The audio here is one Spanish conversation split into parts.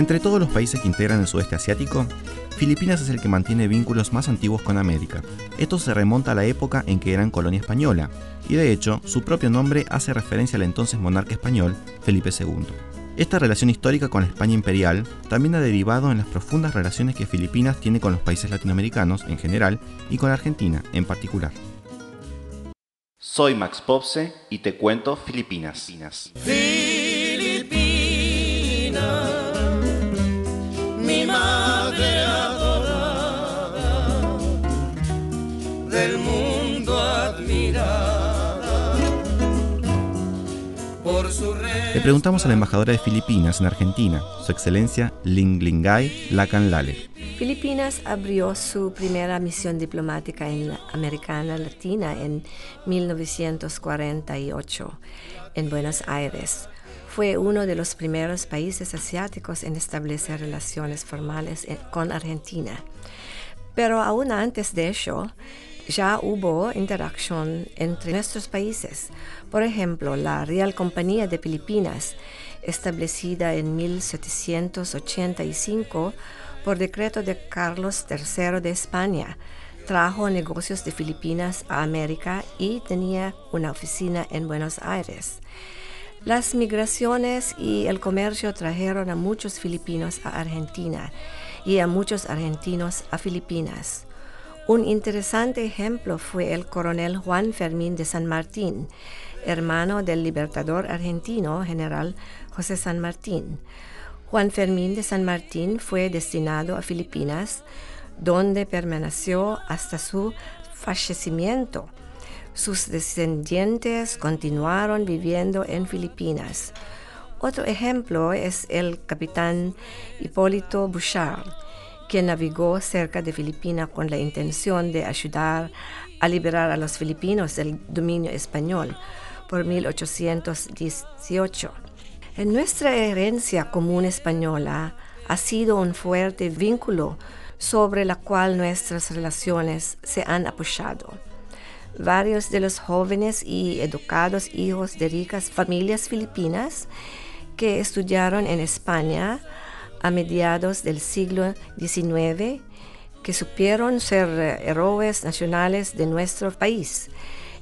Entre todos los países que integran el sudeste asiático, Filipinas es el que mantiene vínculos más antiguos con América. Esto se remonta a la época en que eran colonia española, y de hecho, su propio nombre hace referencia al entonces monarca español, Felipe II. Esta relación histórica con la España imperial también ha derivado en las profundas relaciones que Filipinas tiene con los países latinoamericanos en general y con Argentina en particular. Soy Max Popse y te cuento Filipinas. Le preguntamos a la embajadora de Filipinas en Argentina, su excelencia Ling Lingay Lacan Lale. Filipinas abrió su primera misión diplomática en América Latina en 1948 en Buenos Aires. Fue uno de los primeros países asiáticos en establecer relaciones formales con Argentina. Pero aún antes de ello, ya hubo interacción entre nuestros países. Por ejemplo, la Real Compañía de Filipinas, establecida en 1785 por decreto de Carlos III de España, trajo negocios de Filipinas a América y tenía una oficina en Buenos Aires. Las migraciones y el comercio trajeron a muchos filipinos a Argentina y a muchos argentinos a Filipinas. Un interesante ejemplo fue el coronel Juan Fermín de San Martín, hermano del libertador argentino general José San Martín. Juan Fermín de San Martín fue destinado a Filipinas, donde permaneció hasta su fallecimiento. Sus descendientes continuaron viviendo en Filipinas. Otro ejemplo es el capitán Hipólito Bouchard, quien navegó cerca de Filipinas con la intención de ayudar a liberar a los filipinos del dominio español por 1818. En nuestra herencia común española ha sido un fuerte vínculo sobre la cual nuestras relaciones se han apoyado. Varios de los jóvenes y educados hijos de ricas familias filipinas que estudiaron en España a mediados del siglo XIX que supieron ser eh, héroes nacionales de nuestro país.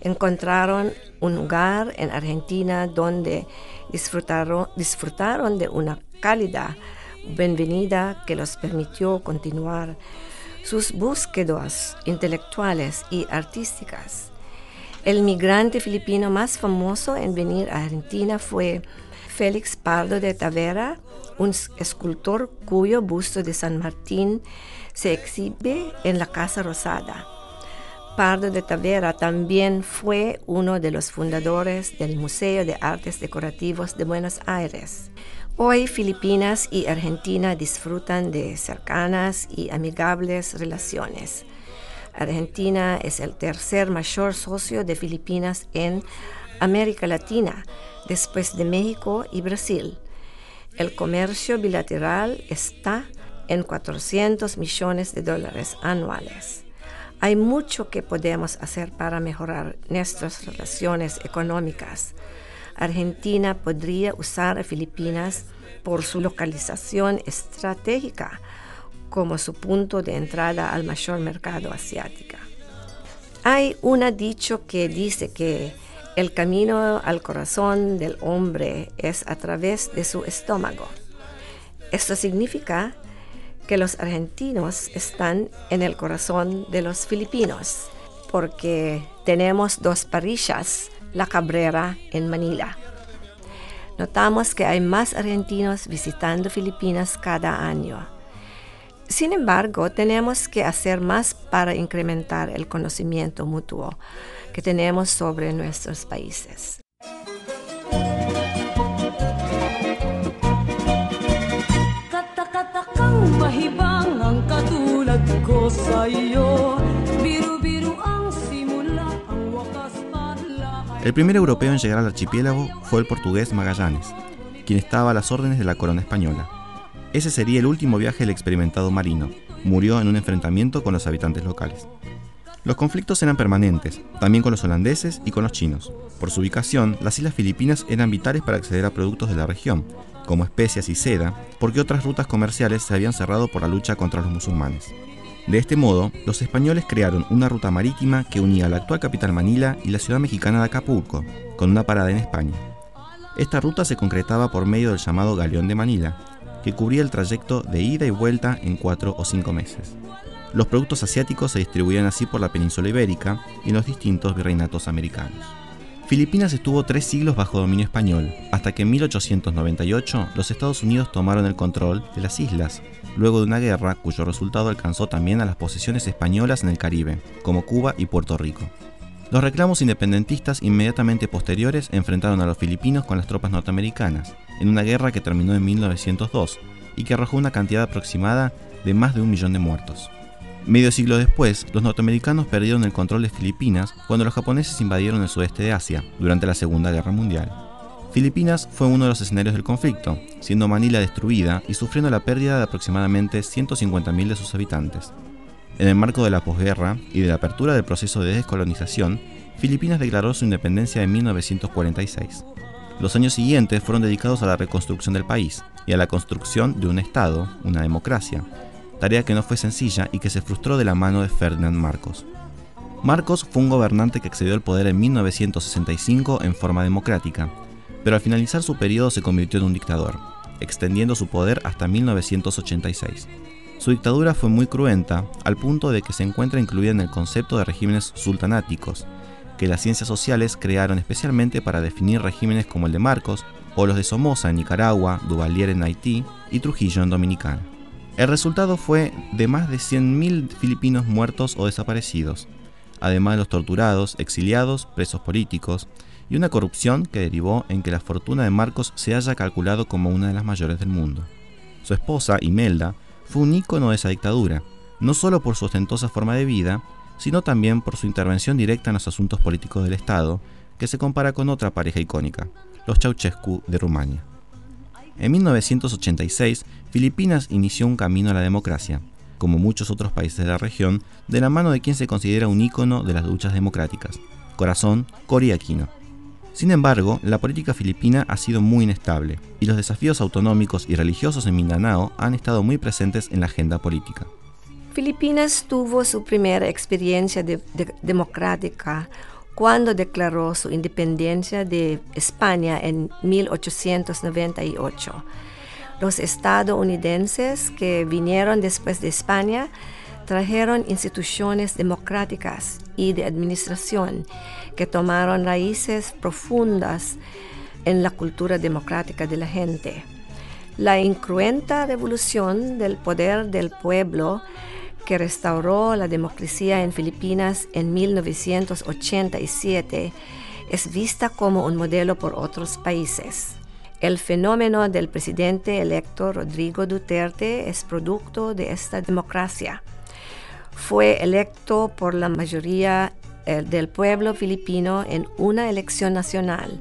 Encontraron un lugar en Argentina donde disfrutaron, disfrutaron de una cálida bienvenida que los permitió continuar sus búsquedas intelectuales y artísticas. El migrante filipino más famoso en venir a Argentina fue Félix Pardo de Tavera, un escultor cuyo busto de San Martín se exhibe en la Casa Rosada. Pardo de Tavera también fue uno de los fundadores del Museo de Artes Decorativos de Buenos Aires. Hoy Filipinas y Argentina disfrutan de cercanas y amigables relaciones. Argentina es el tercer mayor socio de Filipinas en América Latina, después de México y Brasil. El comercio bilateral está en 400 millones de dólares anuales. Hay mucho que podemos hacer para mejorar nuestras relaciones económicas. Argentina podría usar a Filipinas por su localización estratégica como su punto de entrada al mayor mercado asiático. Hay un dicho que dice que el camino al corazón del hombre es a través de su estómago. Esto significa que los argentinos están en el corazón de los filipinos, porque tenemos dos parrillas, la Cabrera en Manila. Notamos que hay más argentinos visitando Filipinas cada año. Sin embargo, tenemos que hacer más para incrementar el conocimiento mutuo que tenemos sobre nuestros países. El primer europeo en llegar al archipiélago fue el portugués Magallanes, quien estaba a las órdenes de la corona española. Ese sería el último viaje del experimentado marino. Murió en un enfrentamiento con los habitantes locales. Los conflictos eran permanentes, también con los holandeses y con los chinos. Por su ubicación, las islas filipinas eran vitales para acceder a productos de la región, como especias y seda, porque otras rutas comerciales se habían cerrado por la lucha contra los musulmanes. De este modo, los españoles crearon una ruta marítima que unía la actual capital Manila y la ciudad mexicana de Acapulco, con una parada en España. Esta ruta se concretaba por medio del llamado Galeón de Manila, que cubría el trayecto de ida y vuelta en cuatro o cinco meses. Los productos asiáticos se distribuían así por la península ibérica y en los distintos virreinatos americanos. Filipinas estuvo tres siglos bajo dominio español, hasta que en 1898 los Estados Unidos tomaron el control de las islas, luego de una guerra cuyo resultado alcanzó también a las posesiones españolas en el Caribe, como Cuba y Puerto Rico. Los reclamos independentistas inmediatamente posteriores enfrentaron a los filipinos con las tropas norteamericanas, en una guerra que terminó en 1902 y que arrojó una cantidad aproximada de más de un millón de muertos. Medio siglo después, los norteamericanos perdieron el control de Filipinas cuando los japoneses invadieron el sudeste de Asia durante la Segunda Guerra Mundial. Filipinas fue uno de los escenarios del conflicto, siendo Manila destruida y sufriendo la pérdida de aproximadamente 150.000 de sus habitantes. En el marco de la posguerra y de la apertura del proceso de descolonización, Filipinas declaró su independencia en 1946. Los años siguientes fueron dedicados a la reconstrucción del país y a la construcción de un Estado, una democracia, tarea que no fue sencilla y que se frustró de la mano de Ferdinand Marcos. Marcos fue un gobernante que accedió al poder en 1965 en forma democrática, pero al finalizar su periodo se convirtió en un dictador, extendiendo su poder hasta 1986. Su dictadura fue muy cruenta, al punto de que se encuentra incluida en el concepto de regímenes sultanáticos, que las ciencias sociales crearon especialmente para definir regímenes como el de Marcos o los de Somoza en Nicaragua, Duvalier en Haití y Trujillo en Dominicana. El resultado fue de más de 100.000 filipinos muertos o desaparecidos, además de los torturados, exiliados, presos políticos, y una corrupción que derivó en que la fortuna de Marcos se haya calculado como una de las mayores del mundo. Su esposa, Imelda, fue un ícono de esa dictadura, no solo por su ostentosa forma de vida, sino también por su intervención directa en los asuntos políticos del Estado, que se compara con otra pareja icónica, los Ceausescu de Rumania. En 1986, Filipinas inició un camino a la democracia, como muchos otros países de la región, de la mano de quien se considera un ícono de las luchas democráticas, Corazón Cory Aquino. Sin embargo, la política filipina ha sido muy inestable y los desafíos autonómicos y religiosos en Mindanao han estado muy presentes en la agenda política. Filipinas tuvo su primera experiencia democrática cuando declaró su independencia de España en 1898. Los estadounidenses que vinieron después de España trajeron instituciones democráticas y de administración que tomaron raíces profundas en la cultura democrática de la gente. La incruenta revolución del poder del pueblo que restauró la democracia en Filipinas en 1987, es vista como un modelo por otros países. El fenómeno del presidente electo Rodrigo Duterte es producto de esta democracia. Fue electo por la mayoría del pueblo filipino en una elección nacional.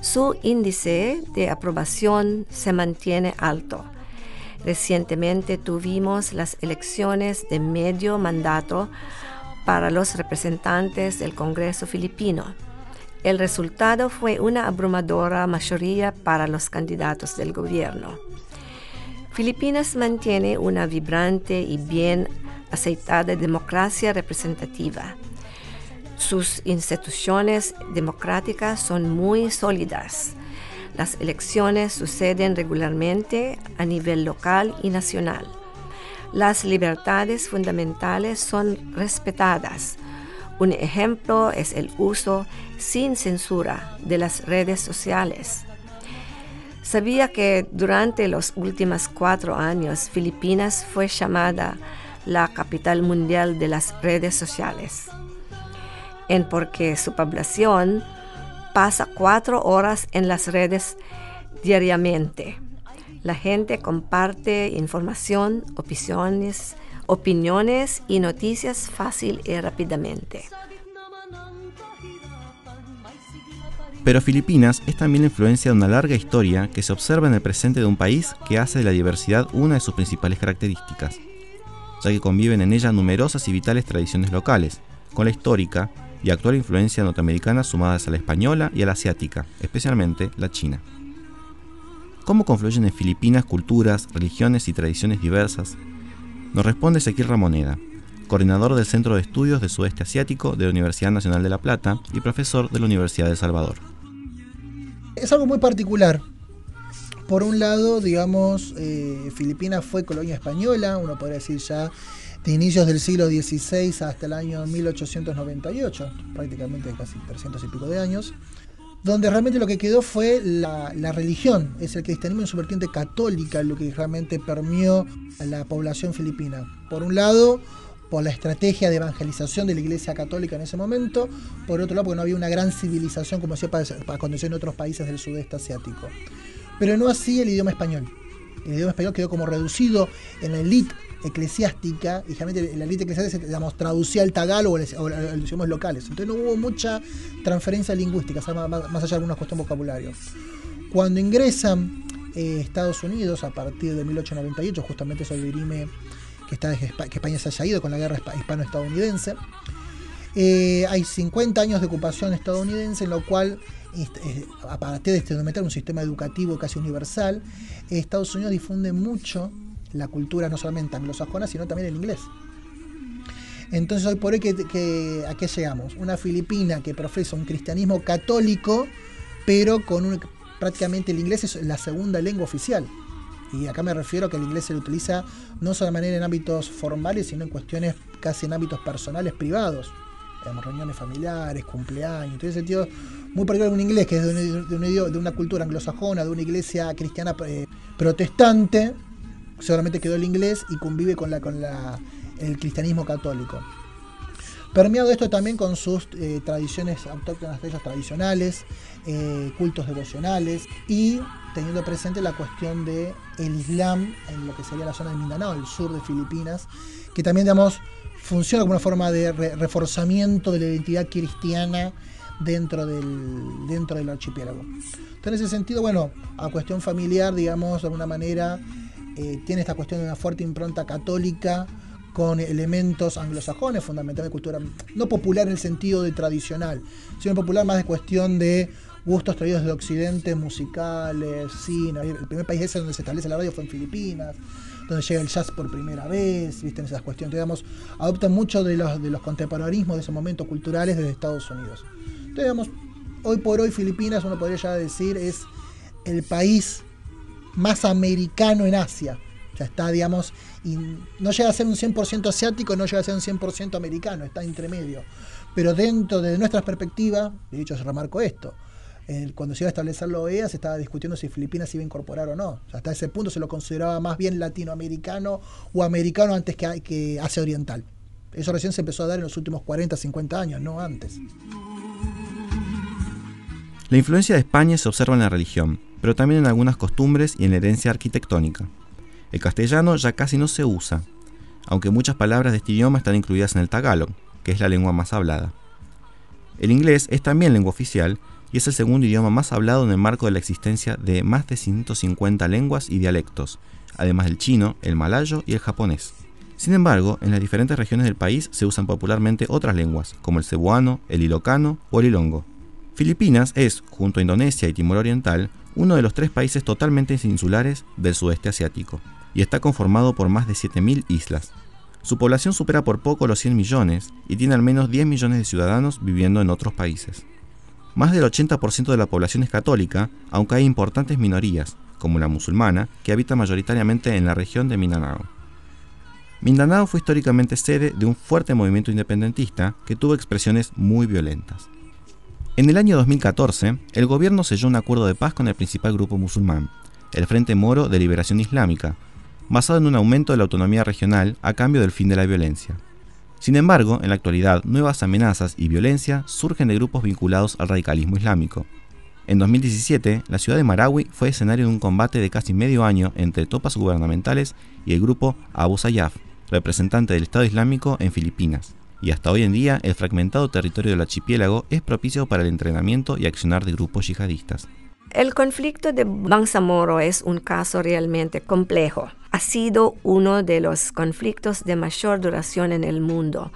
Su índice de aprobación se mantiene alto Recientemente tuvimos las elecciones de medio mandato para los representantes del Congreso filipino. El resultado fue una abrumadora mayoría para los candidatos del gobierno. Filipinas mantiene una vibrante y bien aceitada democracia representativa. Sus instituciones democráticas son muy sólidas las elecciones suceden regularmente a nivel local y nacional. Las libertades fundamentales son respetadas. Un ejemplo es el uso sin censura de las redes sociales. Sabía que durante los últimos cuatro años Filipinas fue llamada la capital mundial de las redes sociales, en porque su población pasa cuatro horas en las redes diariamente. La gente comparte información, opiniones, opiniones y noticias fácil y rápidamente. Pero Filipinas es también la influencia de una larga historia que se observa en el presente de un país que hace de la diversidad una de sus principales características, ya que conviven en ella numerosas y vitales tradiciones locales, con la histórica, y actual influencia norteamericana sumadas a la española y a la asiática, especialmente la china. ¿Cómo confluyen en Filipinas culturas, religiones y tradiciones diversas? Nos responde Ezequiel Ramoneda, coordinador del Centro de Estudios de Sudeste Asiático de la Universidad Nacional de La Plata y profesor de la Universidad de El Salvador. Es algo muy particular. Por un lado, digamos, eh, Filipinas fue colonia española, uno podría decir ya de inicios del siglo XVI hasta el año 1898, prácticamente casi 300 y pico de años, donde realmente lo que quedó fue la, religión, es el cristianismo en su vertiente católica, lo que realmente permeó a la población filipina. Por un lado, por la estrategia de evangelización de la Iglesia Católica en ese momento, por otro lado porque no había una gran civilización como decía para, para en otros países del sudeste asiático. Pero no así el idioma español. El idioma español quedó como reducido en la élite eclesiástica, y generalmente la élite eclesiástica traducía el tagalo o, idiomas locales. Entonces no hubo mucha transferencia lingüística, más, allá de algunas cuestiones vocabulario. Cuando ingresan eh, Estados Unidos a partir de 1898, justamente eso dirime que, España se haya ido con la guerra hispano-estadounidense. Eh, hay 50 años de ocupación estadounidense, en lo cual, eh, a partir de este un sistema educativo casi universal, Estados Unidos difunde mucho la cultura no solamente anglosajona, sino también el inglés. Entonces hoy por hoy que, a qué llegamos? Una filipina que profesa un cristianismo católico, pero con un, prácticamente el inglés es la segunda lengua oficial. Y acá me refiero a que el inglés se lo utiliza no solamente en ámbitos formales, sino en cuestiones casi en ámbitos personales privados. Digamos, reuniones familiares, cumpleaños, en ese sentido, muy particular un inglés que es de, una cultura anglosajona, de una iglesia cristiana eh, protestante, seguramente quedó el inglés y convive con, la, con la, el cristianismo católico. Permeado esto también con sus eh, tradiciones autóctonas, ellos tradicionales, eh, cultos devocionales y teniendo presente la cuestión el Islam en lo que sería la zona de Mindanao, el sur de Filipinas, que también, digamos, funciona como una forma de reforzamiento de la identidad cristiana dentro del, dentro del archipiélago. Entonces, en ese sentido, bueno, a cuestión familiar, digamos, de alguna manera, eh, tiene esta cuestión de una fuerte impronta católica con elementos anglosajones, fundamentalmente cultura, no popular en el sentido de tradicional, sino popular más de cuestión de gustos traídos del occidente, musicales, cine. El primer país ese donde se establece la radio fue en Filipinas, donde llega el jazz por primera vez, viste, esas cuestiones. Digamos, adoptan mucho de los, de los contemporanismos de esos momentos culturales desde Estados Unidos. Entonces, digamos, hoy por hoy Filipinas, uno podría ya decir, es el país más americano en Asia. Ya está, digamos, no llega a ser un 100% asiático, no llega a ser un 100% americano, está entre medio. Pero dentro de nuestra perspectiva, de hecho se remarcó esto, cuando se iba a establecer la OEA se estaba discutiendo si Filipinas iba a incorporar o no. hasta ese punto se lo consideraba más bien latinoamericano o americano antes que, que Asia Oriental. Eso recién se empezó a dar en los últimos 40, 50 años, no antes. La influencia de España se observa en la religión, pero también en algunas costumbres y en la herencia arquitectónica. El castellano ya casi no se usa, aunque muchas palabras de este idioma están incluidas en el tagalog, que es la lengua más hablada. El inglés es también lengua oficial y es el segundo idioma más hablado en el marco de la existencia de más de 150 lenguas y dialectos, además del chino, el malayo y el japonés. Sin embargo, en las diferentes regiones del país se usan popularmente otras lenguas, como el cebuano, el ilocano o el ilongo. Filipinas es, junto a Indonesia y Timor Oriental, uno de los tres países totalmente insulares del sudeste asiático, y está conformado por más de 7.000 islas. Su población supera por poco los 100 millones y tiene al menos 10 millones de ciudadanos viviendo en otros países. Más del 80% de la población es católica, aunque hay importantes minorías, como la musulmana, que habita mayoritariamente en la región de Mindanao. Mindanao fue históricamente sede de un fuerte movimiento independentista que tuvo expresiones muy violentas. En el año 2014, el gobierno selló un acuerdo de paz con el principal grupo musulmán, el Frente Moro de Liberación Islámica, basado en un aumento de la autonomía regional a cambio del fin de la violencia. Sin embargo, en la actualidad, nuevas amenazas y violencia surgen de grupos vinculados al radicalismo islámico. En 2017, la ciudad de Marawi fue escenario de un combate de casi medio año entre tropas gubernamentales y el grupo Abu Sayyaf, representante del Estado Islámico en Filipinas. Y hasta hoy en día, el fragmentado territorio del archipiélago es propicio para el entrenamiento y accionar de grupos yihadistas. El conflicto de Bangsamoro es un caso realmente complejo ha sido uno de los conflictos de mayor duración en el mundo,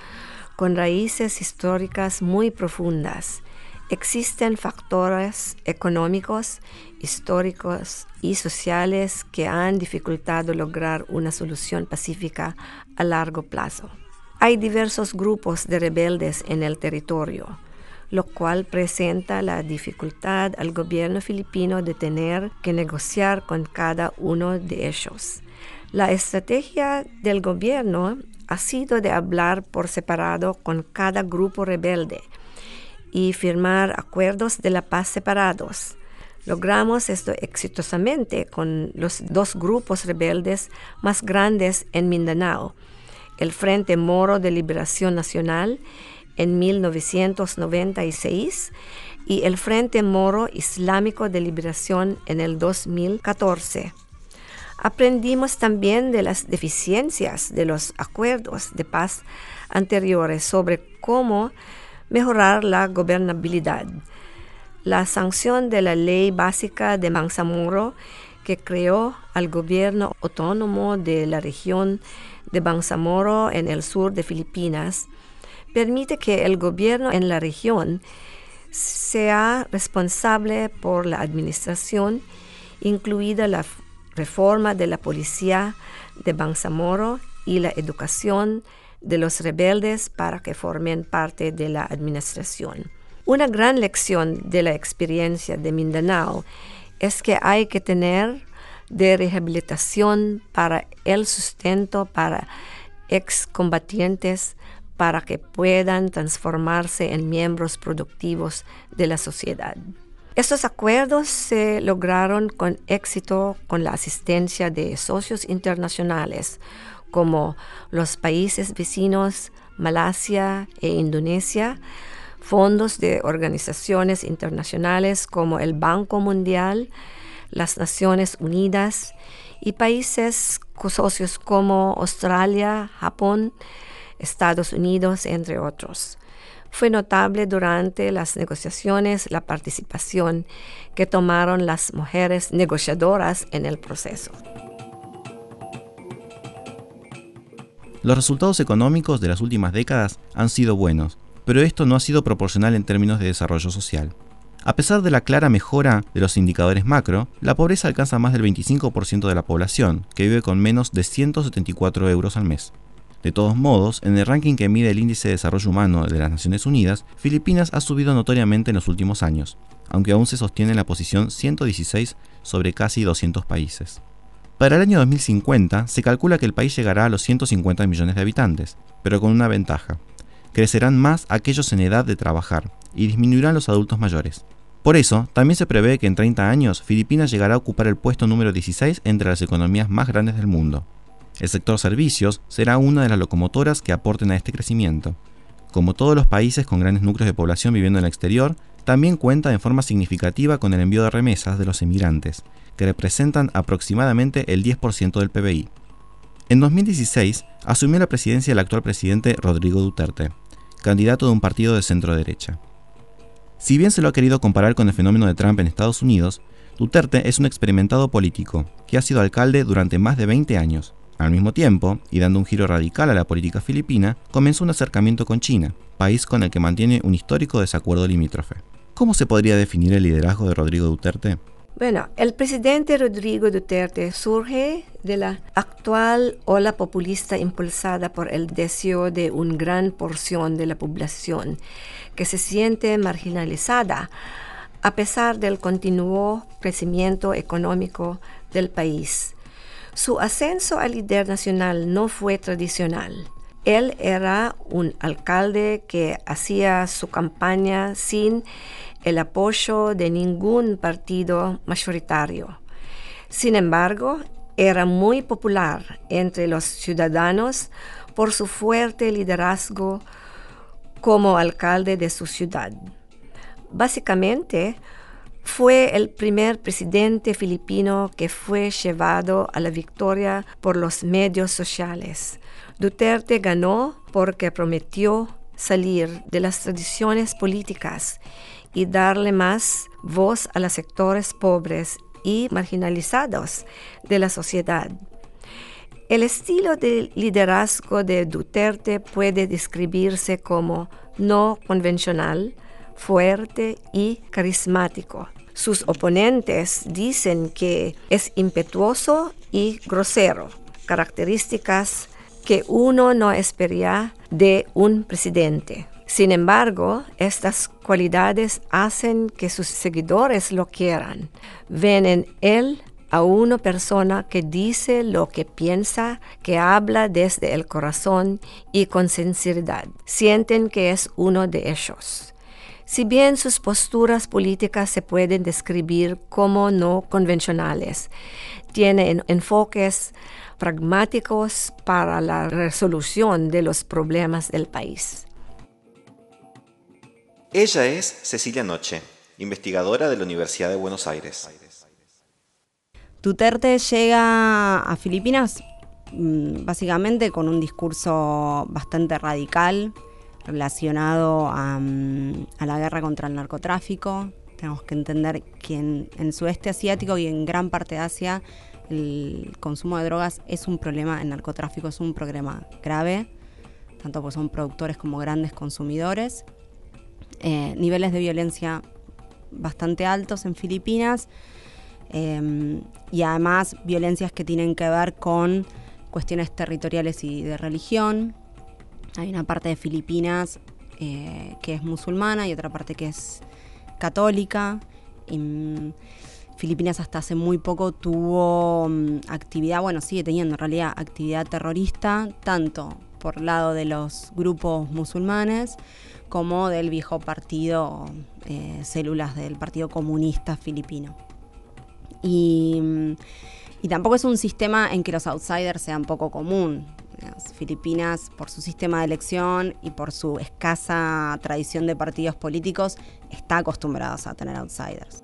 con raíces históricas muy profundas. Existen factores económicos, históricos y sociales que han dificultado lograr una solución pacífica a largo plazo. Hay diversos grupos de rebeldes en el territorio, lo cual presenta la dificultad al gobierno filipino de tener que negociar con cada uno de ellos. La estrategia del gobierno ha sido de hablar por separado con cada grupo rebelde y firmar acuerdos de la paz separados. Logramos esto exitosamente con los dos grupos rebeldes más grandes en Mindanao, el Frente Moro de Liberación Nacional en 1996 y el Frente Moro Islámico de Liberación en el 2014. Aprendimos también de las deficiencias de los acuerdos de paz anteriores sobre cómo mejorar la gobernabilidad. La sanción de la ley básica de Bangsamoro que creó al gobierno autónomo de la región de Bangsamoro en el sur de Filipinas permite que el gobierno en la región sea responsable por la administración, incluida la reforma de la policía de Bangsamoro y la educación de los rebeldes para que formen parte de la administración. Una gran lección de la experiencia de Mindanao es que hay que tener de rehabilitación para el sustento para excombatientes para que puedan transformarse en miembros productivos de la sociedad. Estos acuerdos se lograron con éxito con la asistencia de socios internacionales como los países vecinos Malasia e Indonesia, fondos de organizaciones internacionales como el Banco Mundial, las Naciones Unidas y países socios como Australia, Japón, Estados Unidos, entre otros. Fue notable durante las negociaciones la participación que tomaron las mujeres negociadoras en el proceso. Los resultados económicos de las últimas décadas han sido buenos, pero esto no ha sido proporcional en términos de desarrollo social. A pesar de la clara mejora de los indicadores macro, la pobreza alcanza más del 25% de la población, que vive con menos de 174 euros al mes. De todos modos, en el ranking que mide el Índice de Desarrollo Humano de las Naciones Unidas, Filipinas ha subido notoriamente en los últimos años, aunque aún se sostiene en la posición 116 sobre casi 200 países. Para el año 2050 se calcula que el país llegará a los 150 millones de habitantes, pero con una ventaja. Crecerán más aquellos en edad de trabajar y disminuirán los adultos mayores. Por eso, también se prevé que en 30 años Filipinas llegará a ocupar el puesto número 16 entre las economías más grandes del mundo. El sector servicios será una de las locomotoras que aporten a este crecimiento. Como todos los países con grandes núcleos de población viviendo en el exterior, también cuenta en forma significativa con el envío de remesas de los emigrantes, que representan aproximadamente el 10% del PBI. En 2016 asumió la presidencia el actual presidente Rodrigo Duterte, candidato de un partido de centro derecha. Si bien se lo ha querido comparar con el fenómeno de Trump en Estados Unidos, Duterte es un experimentado político que ha sido alcalde durante más de 20 años. Al mismo tiempo, y dando un giro radical a la política filipina, comenzó un acercamiento con China, país con el que mantiene un histórico desacuerdo limítrofe. ¿Cómo se podría definir el liderazgo de Rodrigo Duterte? Bueno, el presidente Rodrigo Duterte surge de la actual ola populista impulsada por el deseo de una gran porción de la población que se siente marginalizada a pesar del continuo crecimiento económico del país. Su ascenso al líder nacional no fue tradicional. Él era un alcalde que hacía su campaña sin el apoyo de ningún partido mayoritario. Sin embargo, era muy popular entre los ciudadanos por su fuerte liderazgo como alcalde de su ciudad. Básicamente, fue el primer presidente filipino que fue llevado a la victoria por los medios sociales. Duterte ganó porque prometió salir de las tradiciones políticas y darle más voz a los sectores pobres y marginalizados de la sociedad. El estilo de liderazgo de Duterte puede describirse como no convencional, fuerte y carismático. Sus oponentes dicen que es impetuoso y grosero, características que uno no esperaría de un presidente. Sin embargo, estas cualidades hacen que sus seguidores lo quieran. Ven en él a una persona que dice lo que piensa, que habla desde el corazón y con sinceridad. Sienten que es uno de ellos. Si bien sus posturas políticas se pueden describir como no convencionales, tienen enfoques pragmáticos para la resolución de los problemas del país. Ella es Cecilia Noche, investigadora de la Universidad de Buenos Aires. Duterte llega a Filipinas mm, básicamente con un discurso bastante radical relacionado mm, a, la guerra contra el narcotráfico. Tenemos que entender que en, el sudeste asiático y en gran parte de Asia el consumo de drogas es un problema, el narcotráfico es un problema grave, tanto porque son productores como grandes consumidores. Eh, niveles de violencia bastante altos en Filipinas em, y además violencias que tienen que ver con cuestiones territoriales y de religión. Hay una parte de Filipinas eh, que es musulmana y otra parte que es católica. Mm, Filipinas hasta hace muy poco tuvo mm, actividad, bueno, sigue teniendo en realidad actividad terrorista, tanto por lado de los grupos musulmanes como del viejo partido, eh, células del Partido Comunista Filipino. Y, tampoco es un sistema en que los outsiders sean poco común. Filipinas, por su sistema de elección y por su escasa tradición de partidos políticos, está acostumbrados a tener outsiders.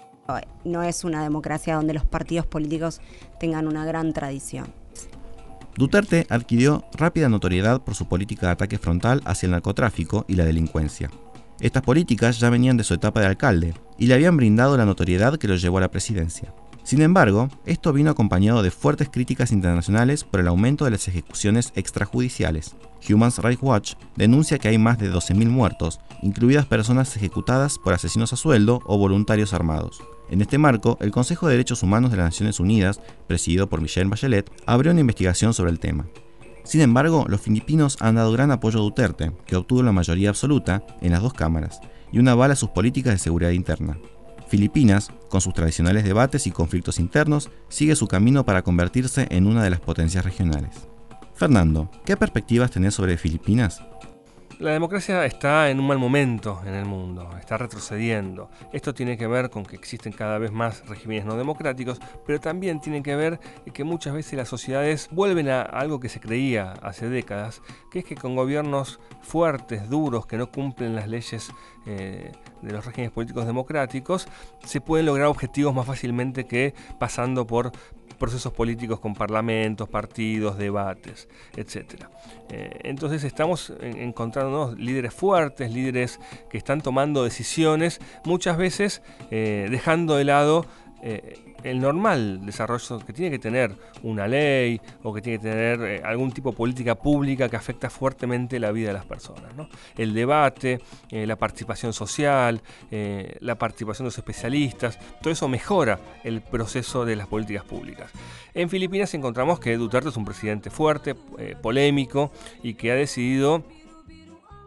No es una democracia donde los partidos políticos tengan una gran tradición. Duterte adquirió rápida notoriedad por su política de ataque frontal hacia el narcotráfico y la delincuencia. Estas políticas ya venían de su etapa de alcalde y le habían brindado la notoriedad que lo llevó a la presidencia. Sin embargo, esto vino acompañado de fuertes críticas internacionales por el aumento de las ejecuciones extrajudiciales. Human Rights Watch denuncia que hay más de 12.000 muertos, incluidas personas ejecutadas por asesinos a sueldo o voluntarios armados. En este marco, el Consejo de Derechos Humanos de las Naciones Unidas, presidido por Michelle Bachelet, abrió una investigación sobre el tema. Sin embargo, los filipinos han dado gran apoyo a Duterte, que obtuvo la mayoría absoluta en las dos cámaras, y una bala a sus políticas de seguridad interna. Filipinas, con sus tradicionales debates y conflictos internos, sigue su camino para convertirse en una de las potencias regionales. Fernando, ¿qué perspectivas tenés sobre Filipinas? La democracia está en un mal momento en el mundo, está retrocediendo. Esto tiene que ver con que existen cada vez más regímenes no democráticos, pero también tiene que ver que muchas veces las sociedades vuelven a algo que se creía hace décadas, que es que con gobiernos fuertes, duros, que no cumplen las leyes eh, de los regímenes políticos democráticos, se pueden lograr objetivos más fácilmente que pasando por procesos políticos con parlamentos, partidos, debates, etc. Eh, entonces estamos encontrándonos líderes fuertes, líderes que están tomando decisiones, muchas veces eh, dejando de lado eh, el normal desarrollo que tiene que tener una ley o que tiene que tener eh, algún tipo de política pública que afecta fuertemente la vida de las personas. El debate, eh, la participación social, la participación de los especialistas, todo eso mejora el proceso de las políticas públicas. En Filipinas encontramos que Duterte es un presidente fuerte, polémico y que ha decidido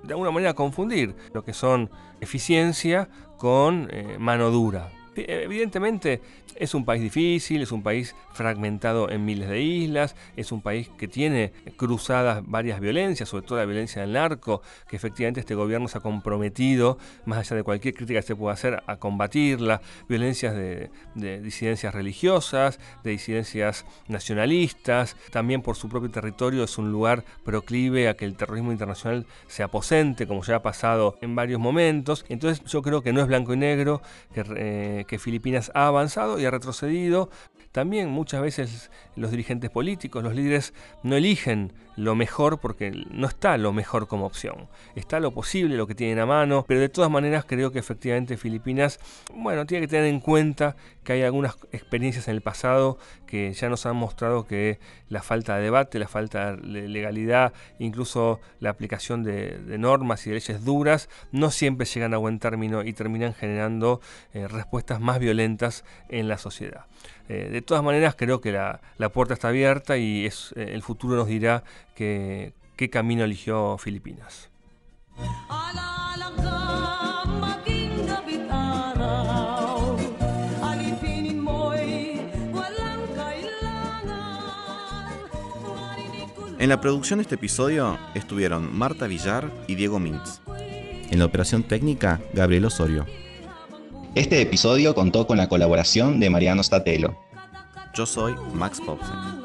de alguna manera confundir lo que son eficiencia con mano dura. Evidentemente es un país difícil, es un país fragmentado en miles de islas, es un país que tiene cruzadas varias violencias, sobre todo la violencia del narco, que efectivamente este gobierno se ha comprometido, más allá de cualquier crítica que se pueda hacer, a combatirla, violencias de, disidencias religiosas, de disidencias nacionalistas, también por su propio territorio es un lugar proclive a que el terrorismo internacional se aposente, como ya ha pasado en varios momentos. Entonces yo creo que no es blanco y negro, que, eh, que Filipinas ha avanzado y ha retrocedido. También muchas veces los dirigentes políticos, los líderes, no eligen lo mejor porque no está lo mejor como opción. Está lo posible, lo que tienen a mano, pero de todas maneras creo que efectivamente Filipinas, bueno, tiene que tener en cuenta que hay algunas experiencias en el pasado que ya nos han mostrado que la falta de debate, la falta de legalidad, incluso la aplicación de, normas y de leyes duras, no siempre llegan a buen término y terminan generando eh, respuestas más violentas en la sociedad. Eh, de todas maneras, creo que la, puerta está abierta y es, eh, el futuro nos dirá qué camino eligió Filipinas. En la producción de este episodio estuvieron Marta Villar y Diego Mintz. En la operación técnica, Gabriel Osorio. Este episodio contó con la colaboración de Mariano Statelo. Yo soy Max Popsen.